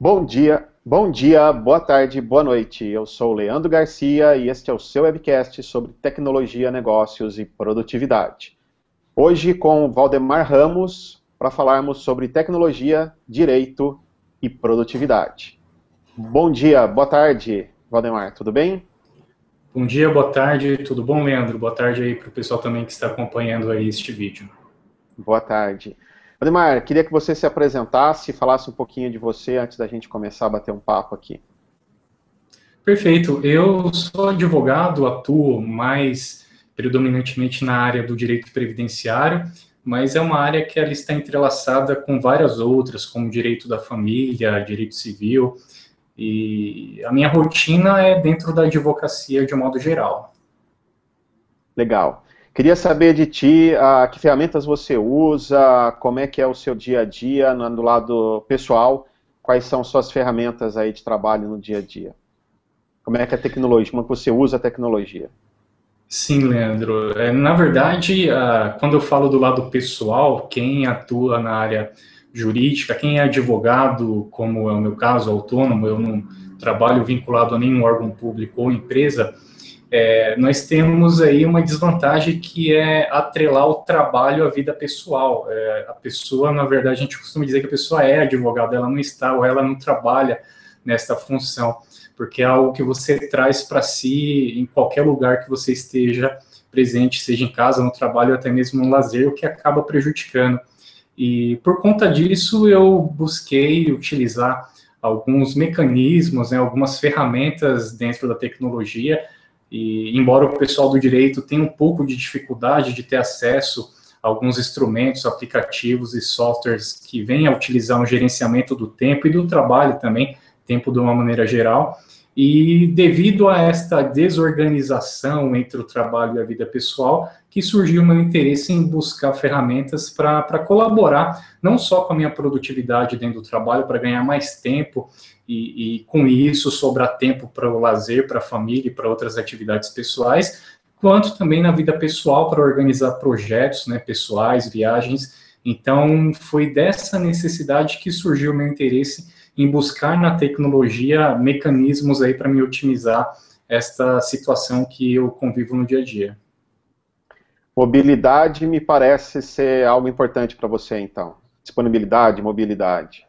Bom dia, bom dia, boa tarde, boa noite. Eu sou Leandro Garcia e este é o seu webcast sobre tecnologia, negócios e produtividade. Hoje com Valdemar Ramos para falarmos sobre tecnologia, direito e produtividade. Bom dia, boa tarde, Valdemar, tudo bem? Bom dia, boa tarde, tudo bom, Leandro? Boa tarde aí para o pessoal também que está acompanhando aí este vídeo. Boa tarde. Ademar, queria que você se apresentasse, falasse um pouquinho de você antes da gente começar a bater um papo aqui. Perfeito. Eu sou advogado, atuo mais predominantemente na área do direito previdenciário, mas é uma área que ela está entrelaçada com várias outras, como direito da família, direito civil, e a minha rotina é dentro da advocacia de modo geral. Legal. Queria saber de ti uh, que ferramentas você usa, como é que é o seu dia a dia no, no lado pessoal, quais são suas ferramentas aí de trabalho no dia a dia. Como é que é a tecnologia, como é que você usa a tecnologia? Sim, Leandro. É, na verdade, uh, quando eu falo do lado pessoal, quem atua na área jurídica, quem é advogado, como é o meu caso, autônomo, eu não trabalho vinculado a nenhum órgão público ou empresa, é, nós temos aí uma desvantagem que é atrelar o trabalho à vida pessoal. É, a pessoa, na verdade, a gente costuma dizer que a pessoa é advogada, ela não está ou ela não trabalha nesta função, porque é algo que você traz para si em qualquer lugar que você esteja presente, seja em casa, no trabalho, até mesmo no lazer, o que acaba prejudicando. E por conta disso, eu busquei utilizar alguns mecanismos, né, algumas ferramentas dentro da tecnologia e embora o pessoal do direito tenha um pouco de dificuldade de ter acesso a alguns instrumentos, aplicativos e softwares que venham a utilizar um gerenciamento do tempo e do trabalho também, tempo de uma maneira geral, e devido a esta desorganização entre o trabalho e a vida pessoal, que surgiu meu interesse em buscar ferramentas para colaborar, não só com a minha produtividade dentro do trabalho, para ganhar mais tempo e, e com isso sobrar tempo para o lazer, para a família e para outras atividades pessoais, quanto também na vida pessoal para organizar projetos né, pessoais, viagens. Então, foi dessa necessidade que surgiu o meu interesse em buscar na tecnologia mecanismos aí para me otimizar esta situação que eu convivo no dia a dia. Mobilidade me parece ser algo importante para você, então. Disponibilidade, mobilidade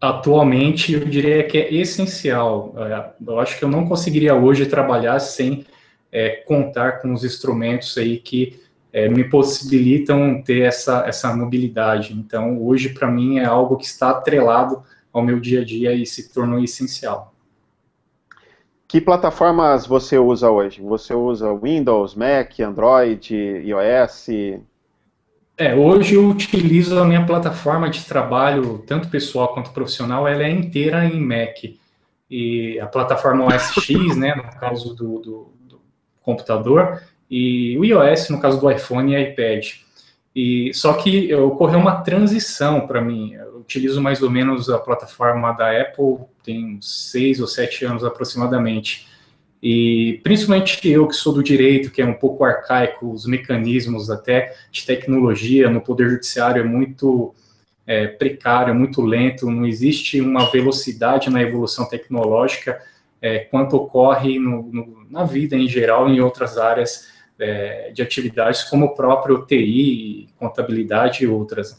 atualmente eu diria que é essencial. É, eu acho que eu não conseguiria hoje trabalhar sem é, contar com os instrumentos aí que é, me possibilitam ter essa, essa mobilidade. Então, hoje, para mim, é algo que está atrelado ao meu dia a dia e se tornou essencial. Que plataformas você usa hoje? Você usa Windows, Mac, Android, iOS? É, hoje eu utilizo a minha plataforma de trabalho, tanto pessoal quanto profissional, ela é inteira em Mac. E a plataforma OS X, né, no caso do, do, do computador, e o iOS, no caso do iPhone e iPad. E, só que ocorreu uma transição para mim. Eu utilizo mais ou menos a plataforma da Apple, tem seis ou sete anos aproximadamente. E principalmente eu que sou do direito, que é um pouco arcaico, os mecanismos até de tecnologia no Poder Judiciário é muito é, precário, muito lento, não existe uma velocidade na evolução tecnológica é, quanto ocorre no, no, na vida em geral em outras áreas é, de atividades, como o próprio TI, contabilidade e outras.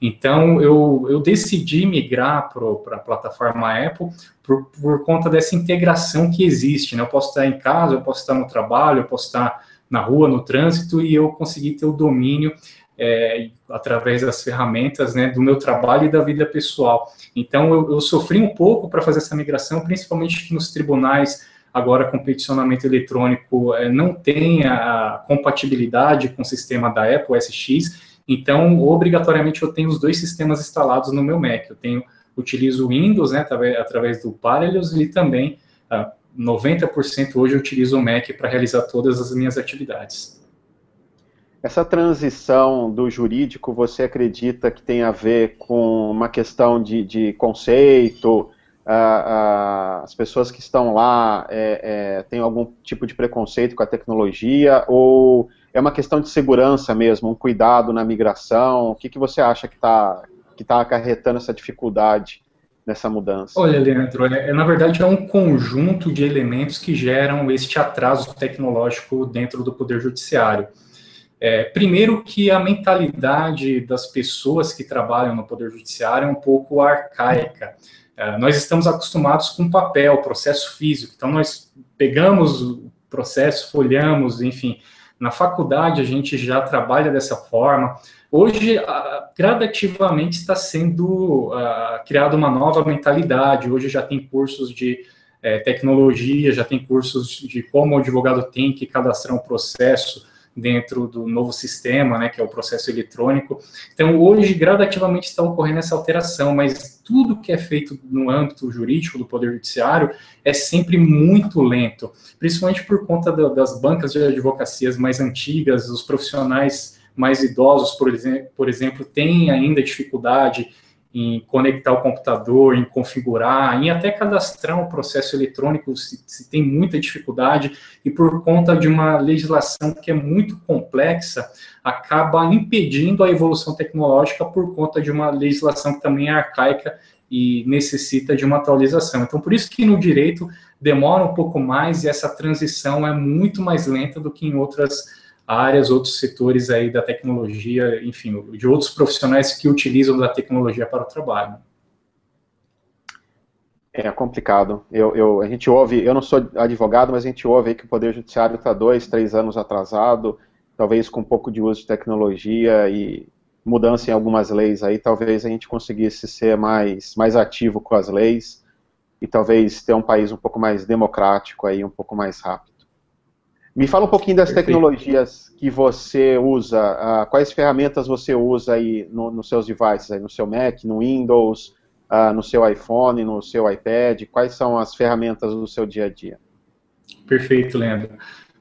Então, eu, eu decidi migrar para a plataforma Apple por, por, conta dessa integração que existe. Né? Eu posso estar em casa, eu posso estar no trabalho, eu posso estar na rua, no trânsito, e eu consegui ter o domínio é, através das ferramentas né, do meu trabalho e da vida pessoal. Então, eu, eu sofri um pouco para fazer essa migração, principalmente nos tribunais, agora com peticionamento eletrônico, é, não tem a compatibilidade com o sistema da Apple SX, então, obrigatoriamente, eu tenho os dois sistemas instalados no meu Mac. Eu tenho, utilizo o Windows, né, através do Parallels, e também, uh, ah, 90% hoje eu utilizo o Mac para realizar todas as minhas atividades. Essa transição do jurídico, você acredita que tem a ver com uma questão de, de conceito? As pessoas que estão lá é, é, têm algum tipo de preconceito com a tecnologia? Ou é uma questão de segurança mesmo, um cuidado na migração? O que, que você acha que está que tá acarretando essa dificuldade nessa mudança? Olha, Leandro, é, é, na verdade é um conjunto de elementos que geram este atraso tecnológico dentro do Poder Judiciário. É, primeiro que a mentalidade das pessoas que trabalham no Poder Judiciário é um pouco arcaica. É, nós estamos acostumados com papel, processo físico, então nós pegamos o processo, folhamos, enfim. Na faculdade a gente já trabalha dessa forma. Hoje, gradativamente está sendo criada uma nova mentalidade. Hoje já tem cursos de é, tecnologia, já tem cursos de como o advogado tem que cadastrar um processo dentro do novo sistema, né, que é o processo eletrônico. Então, hoje, gradativamente está ocorrendo essa alteração, mas tudo que é feito no âmbito jurídico do Poder Judiciário é sempre muito lento, principalmente por conta da, das bancas de advocacias mais antigas, os profissionais mais idosos, por por exemplo têm ainda dificuldade em conectar o computador, em configurar, em até cadastrar um processo eletrônico, se, se, tem muita dificuldade, e por conta de uma legislação que é muito complexa, acaba impedindo a evolução tecnológica por conta de uma legislação que também é arcaica e necessita de uma atualização. Então, por isso que no direito demora um pouco mais e essa transição é muito mais lenta do que em outras áreas, outros setores aí da tecnologia, enfim, de outros profissionais que utilizam da tecnologia para o trabalho. É complicado. Eu, eu, a gente ouve, eu não sou advogado, mas a gente ouve que o Poder Judiciário está dois, três anos atrasado, talvez com um pouco de uso de tecnologia e mudança em algumas leis aí, talvez a gente conseguisse ser mais, mais ativo com as leis e talvez ter um país um pouco mais democrático aí, um pouco mais rápido. Me fala um pouquinho das Perfeito. tecnologias que você usa, uh, quais ferramentas você usa aí no, nos seus devices, aí no seu Mac, no Windows, uh, no seu iPhone, no seu iPad, quais são as ferramentas do seu dia a dia? Perfeito, Leandro.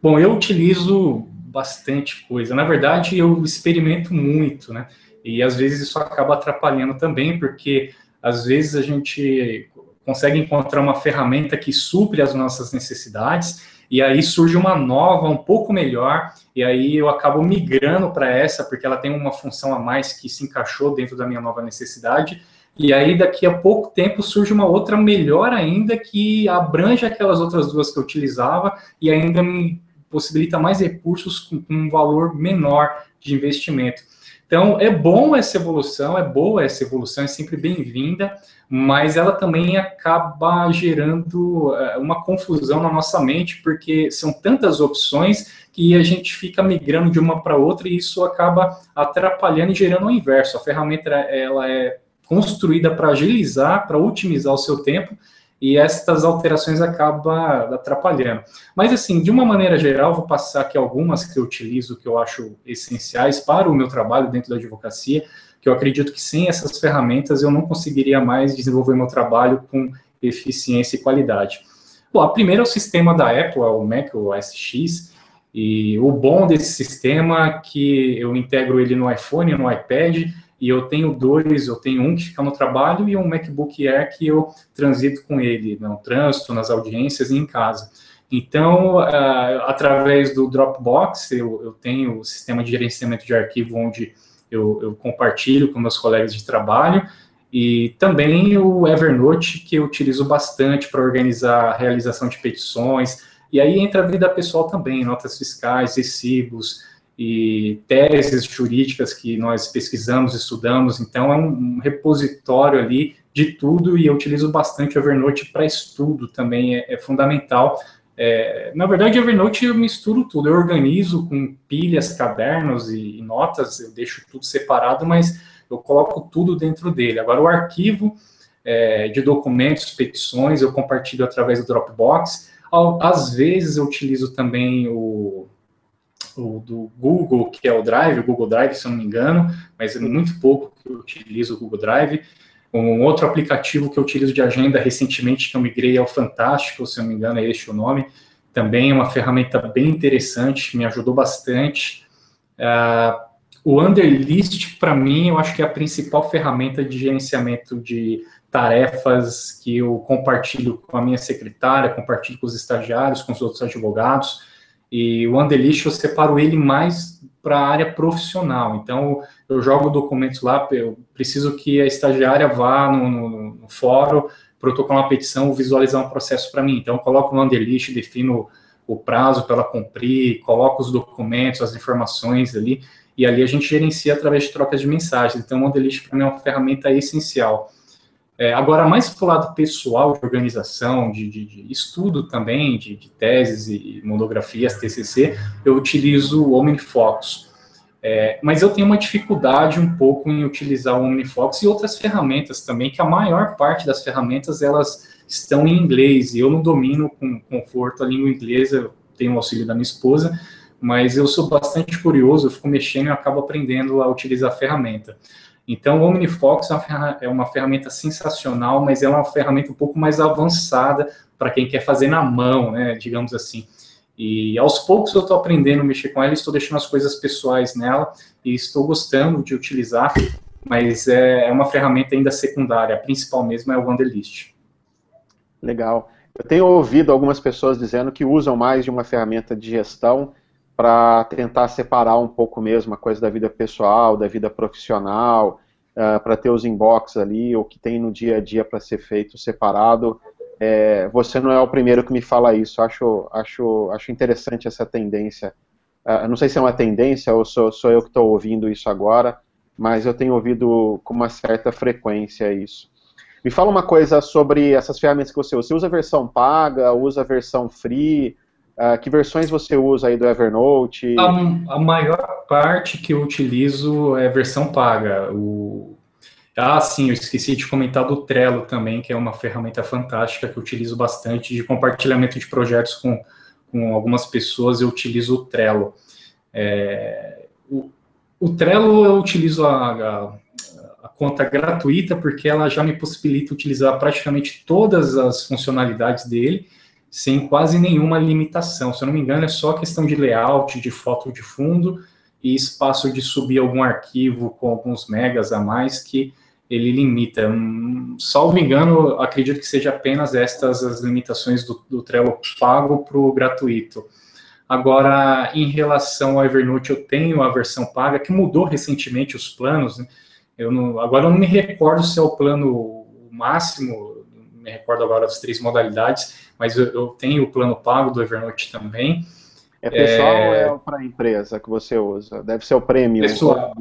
Bom, eu utilizo bastante coisa. Na verdade, eu experimento muito, né? E às vezes isso acaba atrapalhando também, porque às vezes a gente consegue encontrar uma ferramenta que supre as nossas necessidades e aí surge uma nova, um pouco melhor, e aí eu acabo migrando para essa, porque ela tem uma função a mais que se encaixou dentro da minha nova necessidade, e aí daqui a pouco tempo surge uma outra melhor ainda, que abrange aquelas outras duas que eu utilizava, e ainda me possibilita mais recursos com, com um valor menor de investimento. Então, é bom essa evolução, é boa essa evolução, é sempre bem-vinda, mas ela também acaba gerando eh, uma confusão na nossa mente, porque são tantas opções que a gente fica migrando de uma para outra e isso acaba atrapalhando e gerando o inverso. A ferramenta ela é construída para agilizar, para otimizar o seu tempo, e estas alterações acabam atrapalhando. Mas, assim, de uma maneira geral, vou passar aqui algumas que eu utilizo, que eu acho essenciais para o meu trabalho dentro da advocacia, que eu acredito que sem essas ferramentas eu não conseguiria mais desenvolver meu trabalho com eficiência e qualidade. Bom, a primeira é o sistema da Apple, é o Mac, o SX, e o bom desse sistema é que eu integro ele no iPhone, no iPad, e eu tenho dois, eu tenho um que fica no trabalho e um MacBook Air que eu transito com ele no trânsito, nas audiências e em casa. Então, uh, através do Dropbox, eu, eu tenho o sistema de gerenciamento de arquivo onde eu, eu compartilho com meus colegas de trabalho, e também o Evernote, que eu utilizo bastante para organizar a realização de petições, e aí entra a vida pessoal também, notas fiscais, recibos e teses jurídicas que nós pesquisamos, estudamos, então é um repositório ali de tudo e eu utilizo bastante o Evernote para estudo também, é, é fundamental é, na verdade, Evernote eu misturo tudo, eu organizo com pilhas, cadernos e, e, notas, eu deixo tudo separado, mas eu coloco tudo dentro dele. Agora, o arquivo é, de documentos, petições, eu compartilho através do Dropbox. Às vezes eu utilizo também o, o do Google, que é o Drive, o Google Drive, se eu não me engano, mas é muito pouco que eu utilizo o Google Drive. Um outro aplicativo que eu utilizo de agenda recentemente, que eu migrei ao Fantástico, se eu não me engano, é este o nome. Também é uma ferramenta bem interessante, me ajudou bastante. Uh, o Underlist, para mim, eu acho que é a principal ferramenta de gerenciamento de tarefas que eu compartilho com a minha secretária, compartilho com os estagiários, com os outros advogados. E o Wanderlist eu separo ele mais para a área profissional. Então, eu jogo documentos lá, eu preciso que a estagiária vá no, no, no fórum, protocolar uma petição, visualizar um processo para mim. Então, eu coloco no Wanderlist, defino o prazo para ela cumprir, coloco os documentos, as informações ali, e ali a gente gerencia através de trocas de mensagens. Então, o Wanderlist para mim é uma ferramenta essencial. É, agora, mais para o lado pessoal de organização, de, de, de estudo também, de, de, teses e monografias, TCC, eu utilizo o OmniFocus. É, mas eu tenho uma dificuldade um pouco em utilizar o OmniFocus e outras ferramentas também, que a maior parte das ferramentas, elas estão em inglês, e eu não domino com conforto a língua inglesa, eu tenho o auxílio da minha esposa, mas eu sou bastante curioso, eu fico mexendo e acabo aprendendo a utilizar a ferramenta. Então, o OmniFox é, é uma ferramenta sensacional, mas é uma ferramenta um pouco mais avançada para quem quer fazer na mão, né, digamos assim. E aos poucos eu estou aprendendo a mexer com ela, estou deixando as coisas pessoais nela e estou gostando de utilizar, mas é, é uma ferramenta ainda secundária, a principal mesmo é o Wanderlist. Legal. Eu tenho ouvido algumas pessoas dizendo que usam mais de uma ferramenta de gestão para tentar separar um pouco mesmo a coisa da vida pessoal, da vida profissional, uh, para ter os inbox ali, o que tem no dia a dia para ser feito separado. É, você não é o primeiro que me fala isso, acho, acho, acho interessante essa tendência. Uh, não sei se é uma tendência ou sou, sou eu que estou ouvindo isso agora, mas eu tenho ouvido com uma certa frequência isso. Me fala uma coisa sobre essas ferramentas que você usa. Você usa a versão paga, usa a versão free? Uh, que versões você usa aí do Evernote? A, a, maior parte que eu utilizo é versão paga. O... Ah, sim, eu esqueci de comentar do Trello também, que é uma ferramenta fantástica que eu utilizo bastante de compartilhamento de projetos com, com algumas pessoas. Eu utilizo o Trello. É... O, o, Trello eu utilizo a, a, a conta gratuita porque ela já me possibilita utilizar praticamente todas as funcionalidades dele sem quase nenhuma limitação. Se eu não me engano, é só questão de layout, de foto de fundo e espaço de subir algum arquivo com alguns megas a mais que ele limita. Hum, salvo engano, acredito que seja apenas estas as limitações do, do Trello pago para o gratuito. Agora, em relação ao Evernote, eu tenho a versão paga, que mudou recentemente os planos. Né? Eu não, agora eu não me recordo se é o plano máximo, me recordo agora das três modalidades, mas eu, eu tenho o plano pago do Evernote também. É pessoal é... ou é para a empresa que você usa? Deve ser o prêmio. Pessoal.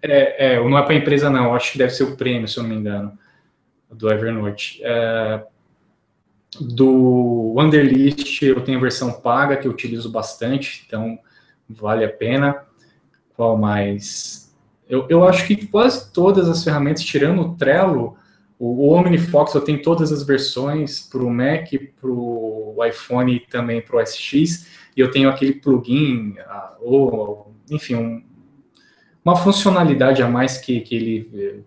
É, é, não é para a empresa, não. Acho que deve ser o prêmio, se eu não me engano, do Evernote. É, do Wanderlist, eu tenho a versão paga, que eu utilizo bastante, então vale a pena. Qual mais? Eu, eu acho que quase todas as ferramentas, tirando o Trello, o, OmniFox eu tenho todas as versões para o Mac, para o iPhone e também para o SX, e eu tenho aquele plugin, ou, enfim, um, uma funcionalidade a mais que, que ele eh,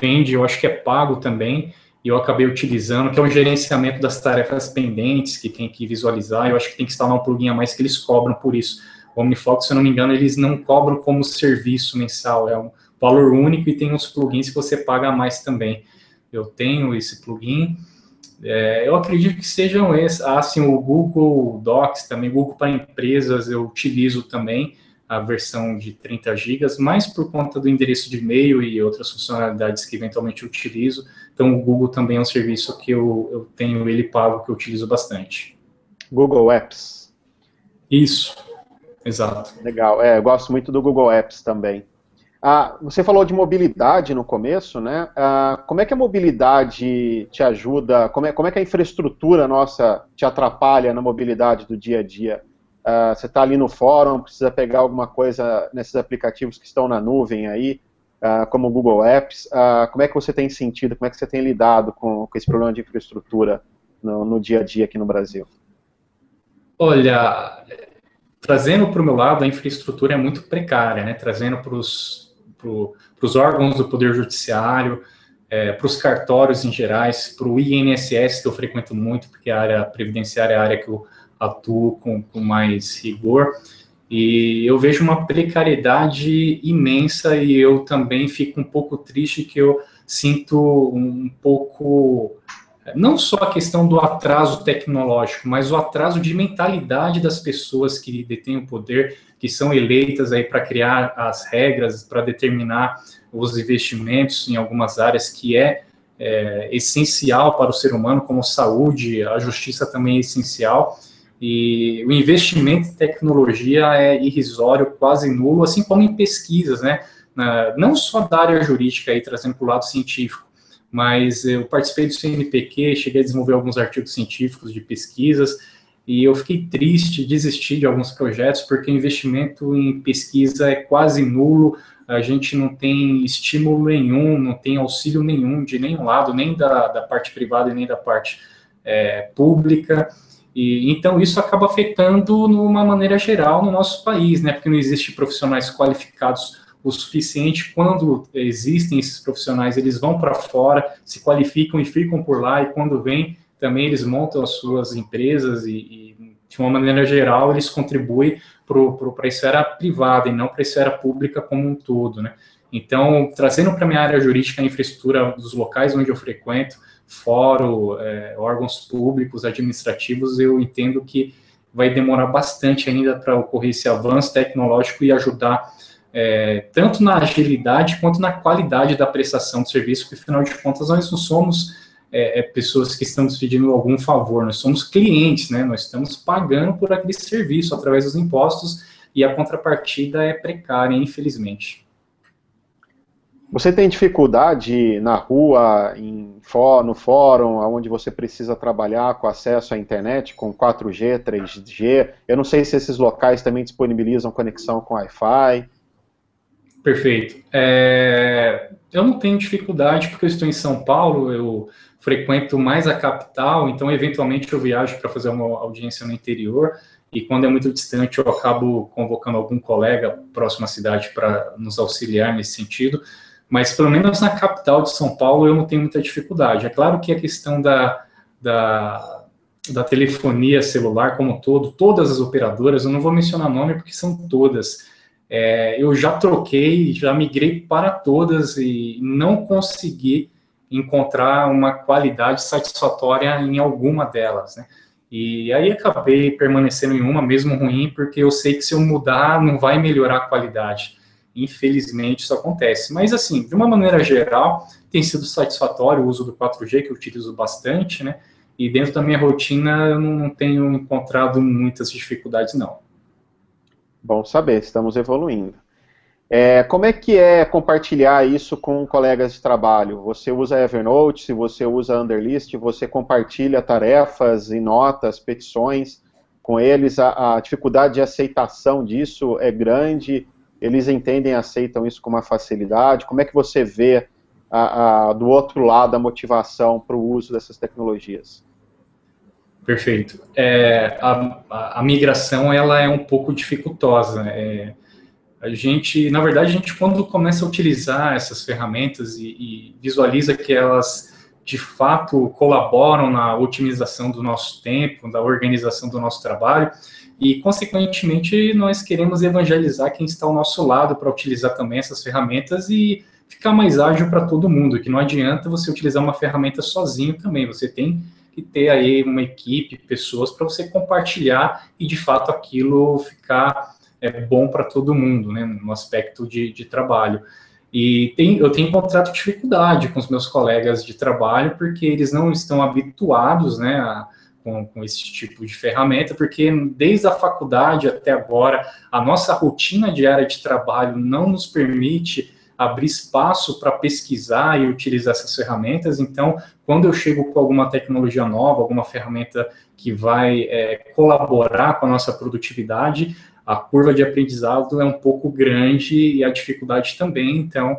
vende, eu acho que é pago também, e eu acabei utilizando, que é o gerenciamento das tarefas pendentes que tem que visualizar, eu acho que tem que instalar um plugin a mais que eles cobram por isso. O OmniFox, se eu não me engano, eles não cobram como serviço mensal, é um valor único e tem uns plugins que você paga mais também. Eu tenho esse plugin. É, eu acredito que sejam esses. Ah, sim, o Google Docs também, Google para empresas, eu utilizo também a versão de 30 GB, mais por conta do endereço de e-mail e outras funcionalidades que eventualmente utilizo. Então, o Google também é um serviço que eu, eu tenho ele pago, que eu utilizo bastante. Google Apps. Isso, exato. Legal, é, eu gosto muito do Google Apps também. Ah, você falou de mobilidade no começo, né? Ah, como é que a mobilidade te ajuda? Como é, como é que a infraestrutura nossa te atrapalha na mobilidade do dia a dia? Ah, você está ali no fórum, precisa pegar alguma coisa nesses aplicativos que estão na nuvem aí, ah, como o Google Apps. Ah, como é que você tem sentido? Como é que você tem lidado com, com esse problema de infraestrutura no, no dia a dia aqui no Brasil? Olha, trazendo para o meu lado, a infraestrutura é muito precária, né? Trazendo para os para os órgãos do Poder Judiciário, é, para os cartórios em gerais, para o INSS, que eu frequento muito, porque a área previdenciária é a área que eu atuo com, com mais rigor, e eu vejo uma precariedade imensa e eu também fico um pouco triste que eu sinto um pouco não só a questão do atraso tecnológico, mas o atraso de mentalidade das pessoas que detêm o poder, que são eleitas aí para criar as regras, para determinar os investimentos em algumas áreas que é, é, essencial para o ser humano, como saúde, a justiça também é essencial. E o investimento em tecnologia é irrisório, quase nulo, assim como em pesquisas, né? não só da área jurídica, aí, trazendo para o lado científico, mas eu participei do CNPq, cheguei a desenvolver alguns artigos científicos de pesquisas, e eu fiquei triste, desisti de alguns projetos, porque o investimento em pesquisa é quase nulo, a gente não tem estímulo nenhum, não tem auxílio nenhum de nenhum lado, nem da, da parte privada e nem da parte é, pública, e então isso acaba afetando, numa maneira geral, no nosso país, né, porque não existe profissionais qualificados o suficiente. Quando existem esses profissionais, eles vão para fora, se qualificam e ficam por lá, e quando vêm, também eles montam as suas empresas e, e de uma maneira geral, eles contribuem para a esfera privada e não para a esfera pública como um todo, né? Então, trazendo para a minha área jurídica a infraestrutura dos locais onde eu frequento, fórum, é, órgãos públicos, administrativos, eu entendo que vai demorar bastante ainda para ocorrer esse avanço tecnológico e ajudar é, tanto na agilidade quanto na qualidade da prestação de serviço, porque afinal de contas nós não somos é, é, pessoas que estamos pedindo algum favor, nós somos clientes, né? Nós estamos pagando por aquele serviço através dos impostos e a contrapartida é precária, infelizmente. Você tem dificuldade na rua, em, no fórum, onde você precisa trabalhar com acesso à internet, com 4G, 3G? Eu não sei se esses locais também disponibilizam conexão com Wi-Fi. Perfeito. É, eu não tenho dificuldade porque eu estou em São Paulo, eu frequento mais a capital, então eventualmente eu viajo para fazer uma audiência no interior e quando é muito distante eu acabo convocando algum colega próximo à cidade para nos auxiliar nesse sentido. Mas pelo menos na capital de São Paulo eu não tenho muita dificuldade. É claro que a questão da, da, da telefonia celular como todo, todas as operadoras, eu não vou mencionar nome porque são todas é, eu já troquei, já migrei para todas e não consegui encontrar uma qualidade satisfatória em alguma delas, né? E aí acabei permanecendo em uma, mesmo ruim, porque eu sei que se eu mudar não vai melhorar a qualidade. Infelizmente isso acontece. Mas assim, de uma maneira geral, tem sido satisfatório o uso do 4G, que eu utilizo bastante, né? E dentro da minha rotina eu não tenho encontrado muitas dificuldades, não. Bom saber, estamos evoluindo. É, como é que é compartilhar isso com colegas de trabalho? Você usa Evernote, se você usa Underlist, você compartilha tarefas e notas, petições com eles, a, a dificuldade de aceitação disso é grande, eles entendem e aceitam isso com uma facilidade, como é que você vê a, a, do outro lado a motivação para o uso dessas tecnologias? Perfeito. É, a, a, a, migração ela é um pouco dificultosa. É, a gente, na verdade, a gente quando começa a utilizar essas ferramentas e, e, visualiza que elas de fato colaboram na otimização do nosso tempo, da organização do nosso trabalho e, consequentemente, nós queremos evangelizar quem está ao nosso lado para utilizar também essas ferramentas e ficar mais ágil para todo mundo. Que não adianta você utilizar uma ferramenta sozinho também. Você tem e ter aí uma equipe, pessoas para você compartilhar e de fato aquilo ficar é, bom para todo mundo, né, no aspecto de, de trabalho. E tem, eu tenho encontrado dificuldade com os meus colegas de trabalho porque eles não estão habituados, né, a, com, com, esse tipo de ferramenta, porque desde a faculdade até agora, a nossa rotina diária de trabalho não nos permite abrir espaço para pesquisar e utilizar essas ferramentas. Então, quando eu chego com alguma tecnologia nova, alguma ferramenta que vai é, colaborar com a nossa produtividade, a curva de aprendizado é um pouco grande e a dificuldade também. Então,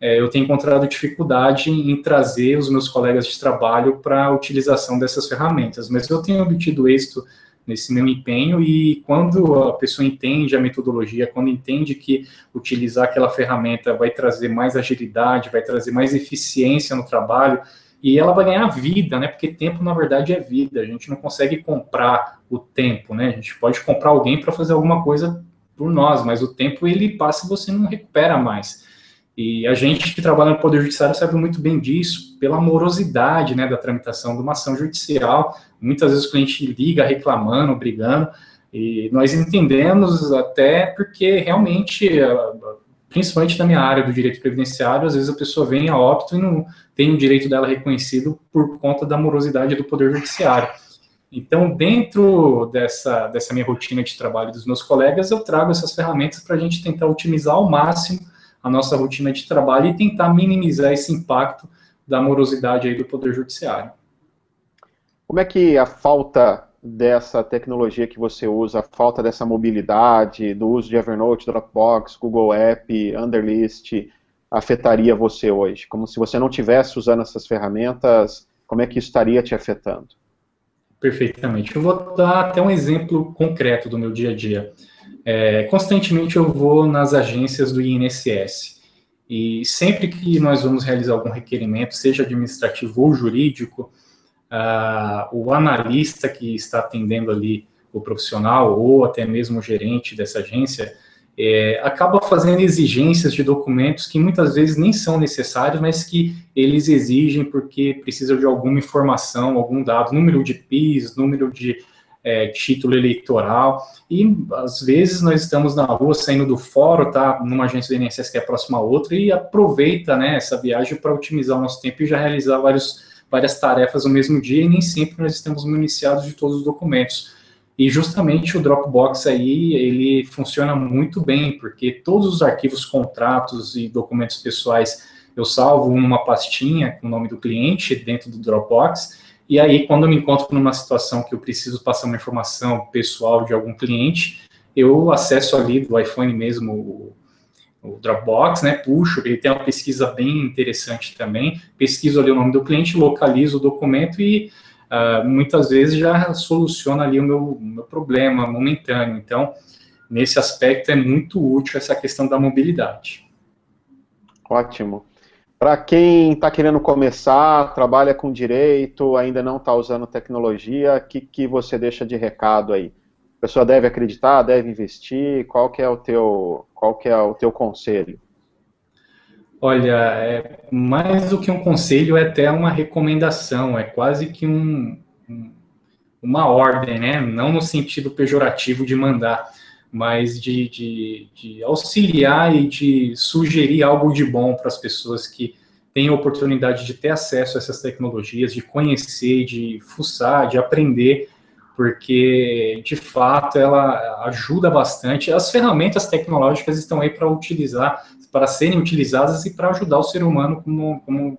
é, eu tenho encontrado dificuldade em trazer os meus colegas de trabalho para a utilização dessas ferramentas, mas eu tenho obtido êxito nesse meu empenho e quando a pessoa entende a metodologia, quando entende que utilizar aquela ferramenta vai trazer mais agilidade, vai trazer mais eficiência no trabalho e ela vai ganhar vida, né? Porque tempo na verdade é vida. A gente não consegue comprar o tempo, né? A gente pode comprar alguém para fazer alguma coisa por nós, mas o tempo ele passa e você não recupera mais. E a gente que trabalha no Poder Judiciário sabe muito bem disso, pela morosidade né, da tramitação de uma ação judicial. Muitas vezes o cliente liga reclamando, brigando, e nós entendemos até porque realmente, principalmente na minha área do direito previdenciário, às vezes a pessoa vem a óbito e não tem o direito dela reconhecido por conta da morosidade do Poder Judiciário. Então, dentro dessa, dessa minha rotina de trabalho dos meus colegas, eu trago essas ferramentas para a gente tentar otimizar ao máximo a nossa rotina de trabalho e tentar minimizar esse impacto da morosidade aí do Poder Judiciário. Como é que a falta dessa tecnologia que você usa, a falta dessa mobilidade, do uso de Evernote, Dropbox, Google App, Underlist, afetaria você hoje? Como se você não tivesse usando essas ferramentas, como é que isso estaria te afetando? Perfeitamente. Eu vou dar até um exemplo concreto do meu dia a dia. É, constantemente eu vou nas agências do INSS e sempre que nós vamos realizar algum requerimento, seja administrativo ou jurídico, o analista que está atendendo ali o profissional ou até mesmo o gerente dessa agência é, acaba fazendo exigências de documentos que muitas vezes nem são necessários, mas que eles exigem porque precisam de alguma informação, algum dado, número de PIS, número de é, título eleitoral, e às vezes nós estamos na rua saindo do fórum, tá, numa agência do INSS que é próxima a outra, e aproveita, né, essa viagem para otimizar o nosso tempo e já realizar vários, várias tarefas no mesmo dia, e nem sempre nós estamos municiados de todos os documentos. E justamente o Dropbox aí, ele funciona muito bem, porque todos os arquivos, contratos e documentos pessoais, eu salvo uma pastinha com o nome do cliente dentro do Dropbox, e aí quando eu me encontro numa situação que eu preciso passar uma informação pessoal de algum cliente, eu acesso ali do iPhone mesmo o, o Dropbox, né, puxo, ele tem uma pesquisa bem interessante também, pesquiso ali o nome do cliente, localizo o documento e uh, muitas vezes já soluciona ali o meu, meu problema momentâneo. Então, nesse aspecto é muito útil essa questão da mobilidade. Ótimo. Para quem está querendo começar, trabalha com direito, ainda não está usando tecnologia, o que, que você deixa de recado aí? A pessoa deve acreditar, deve investir? Qual que é o teu, qual que é o teu conselho? Olha, é, mais do que um conselho, é até uma recomendação, é quase que um, uma ordem, né? Não no sentido pejorativo de mandar, mas de, de, de auxiliar e de sugerir algo de bom para as pessoas que têm a oportunidade de ter acesso a essas tecnologias, de conhecer, de fuçar, de aprender, porque de fato ela ajuda bastante. As ferramentas tecnológicas estão aí para utilizar para serem utilizadas e para ajudar o ser humano como, como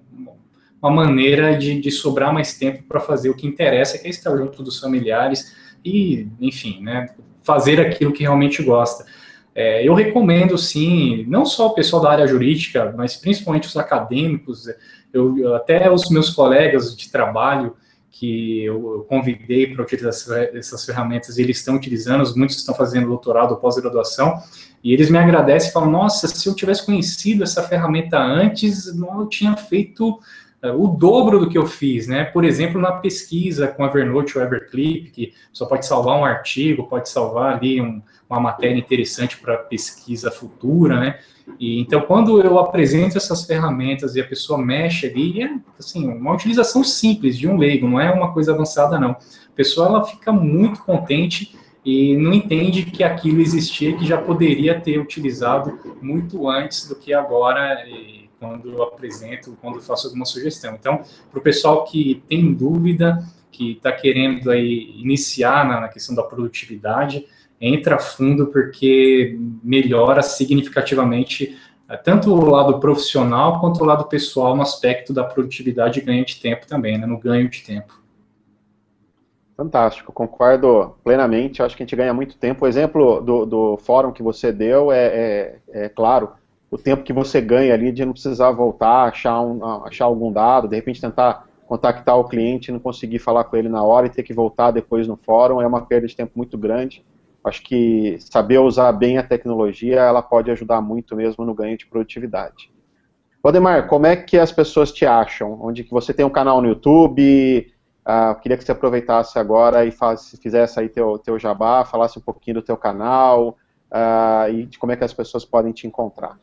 uma maneira de, de sobrar mais tempo para fazer o que interessa, que é estar junto dos familiares e, enfim, né, fazer aquilo que realmente gosta. É, eu recomendo, sim, não só o pessoal da área jurídica, mas principalmente os acadêmicos, eu, até os meus colegas de trabalho, que eu convidei para utilizar essas ferramentas, eles estão utilizando, muitos estão fazendo doutorado ou pós-graduação, e eles me agradecem e falam, nossa, se eu tivesse conhecido essa ferramenta antes, eu tinha feito o dobro do que eu fiz, né? Por exemplo, na pesquisa com Evernote ou Everclip, que só pode salvar um artigo, pode salvar ali um, uma matéria interessante para pesquisa futura, né? E, então, quando eu apresento essas ferramentas e a pessoa mexe ali, é assim, uma utilização simples de um leigo, não é uma coisa avançada, não. A pessoa ela fica muito contente e não entende que aquilo existia, que já poderia ter utilizado muito antes do que agora, quando eu apresento, quando eu faço alguma sugestão. Então, para o pessoal que tem dúvida, que está querendo aí iniciar na, na questão da produtividade, entra fundo porque melhora significativamente eh, tanto o lado profissional quanto o lado pessoal no aspecto da produtividade e ganho de tempo também, né, no ganho de tempo. Fantástico, concordo plenamente. Acho que a gente ganha muito tempo. O exemplo do, do fórum que você deu é, é, é, claro, o tempo que você ganha ali de não precisar voltar, achar, um, achar algum dado, de repente tentar contactar o cliente não conseguir falar com ele na hora e ter que voltar depois no fórum, é uma perda de tempo muito grande. Acho que saber usar bem a tecnologia, ela pode ajudar muito mesmo no ganho de produtividade. Valdemar, como é que as pessoas te acham? Onde que você tem um canal no YouTube? Uh, queria que você aproveitasse agora e faz, fizesse aí teu, teu jabá, falasse um pouquinho do teu canal uh, e de como é que as pessoas podem te encontrar.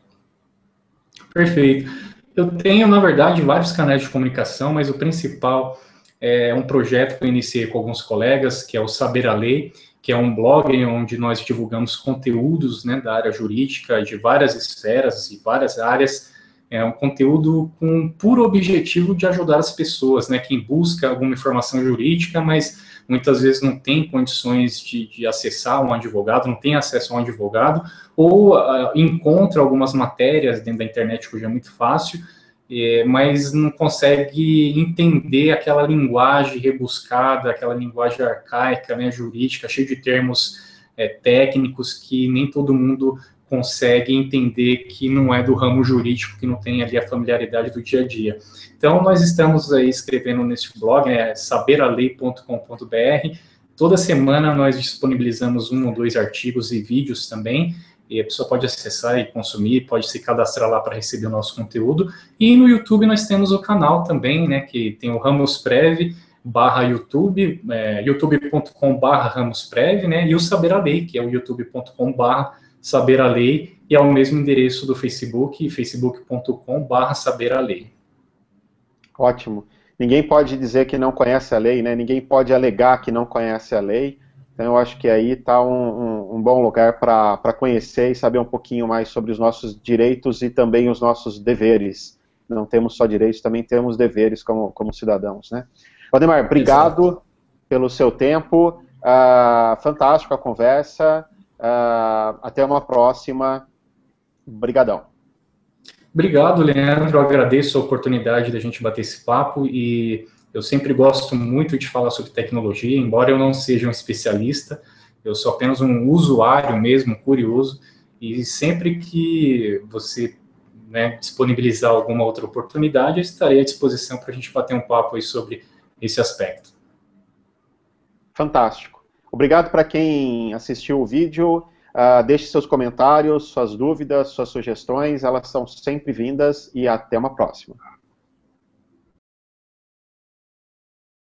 Perfeito. Eu tenho, na verdade, vários canais de comunicação, mas o principal é um projeto que eu iniciei com alguns colegas, que é o Saber a Lei, que é um blog onde nós divulgamos conteúdos né, da área jurídica, de várias esferas e várias áreas. É um conteúdo com puro objetivo de ajudar as pessoas, né, quem busca alguma informação jurídica, mas muitas vezes não tem condições de, de acessar um advogado, não tem acesso a um advogado, ou uh, encontra algumas matérias dentro da internet, que hoje é muito fácil, é, mas não consegue entender aquela linguagem rebuscada, aquela linguagem arcaica, né, jurídica, cheia de termos é, técnicos que nem todo mundo consegue entender que não é do ramo jurídico, que não tem ali a familiaridade do dia a dia. Então, nós estamos aí escrevendo nesse blog, é saberalei.com.br. Toda semana nós disponibilizamos um ou dois artigos e vídeos também, e a pessoa pode acessar e consumir, pode se cadastrar lá para receber o nosso conteúdo. E no YouTube nós temos o canal também, né, que tem o Ramos Prev, barra YouTube, é, youtube.com barra Ramos Prev, né, e o Saber a Lei, que é o youtube.com barra Saber a Lei, e é o mesmo endereço do Facebook, facebook.com.br Saber a Lei. Ótimo. Ninguém pode dizer que não conhece a lei, né? Ninguém pode alegar que não conhece a lei. Então, eu acho que aí está um, um, um, bom lugar para conhecer e saber um pouquinho mais sobre os nossos direitos e também os nossos deveres. Não temos só direitos, também temos deveres como, como cidadãos, né? Valdemar, obrigado Exato. pelo seu tempo. Uh, fantástico a conversa. Uh, até uma próxima. Obrigadão. Obrigado, Leandro. Eu agradeço a oportunidade da gente bater esse papo e eu sempre gosto muito de falar sobre tecnologia, embora eu não seja um especialista, eu sou apenas um usuário mesmo, curioso, e sempre que você né, disponibilizar alguma outra oportunidade, eu estarei à disposição para a gente bater um papo aí sobre esse aspecto. Fantástico. Obrigado para quem assistiu o vídeo. Uh, deixe seus comentários, suas dúvidas, suas sugestões, elas são sempre vindas e até uma próxima.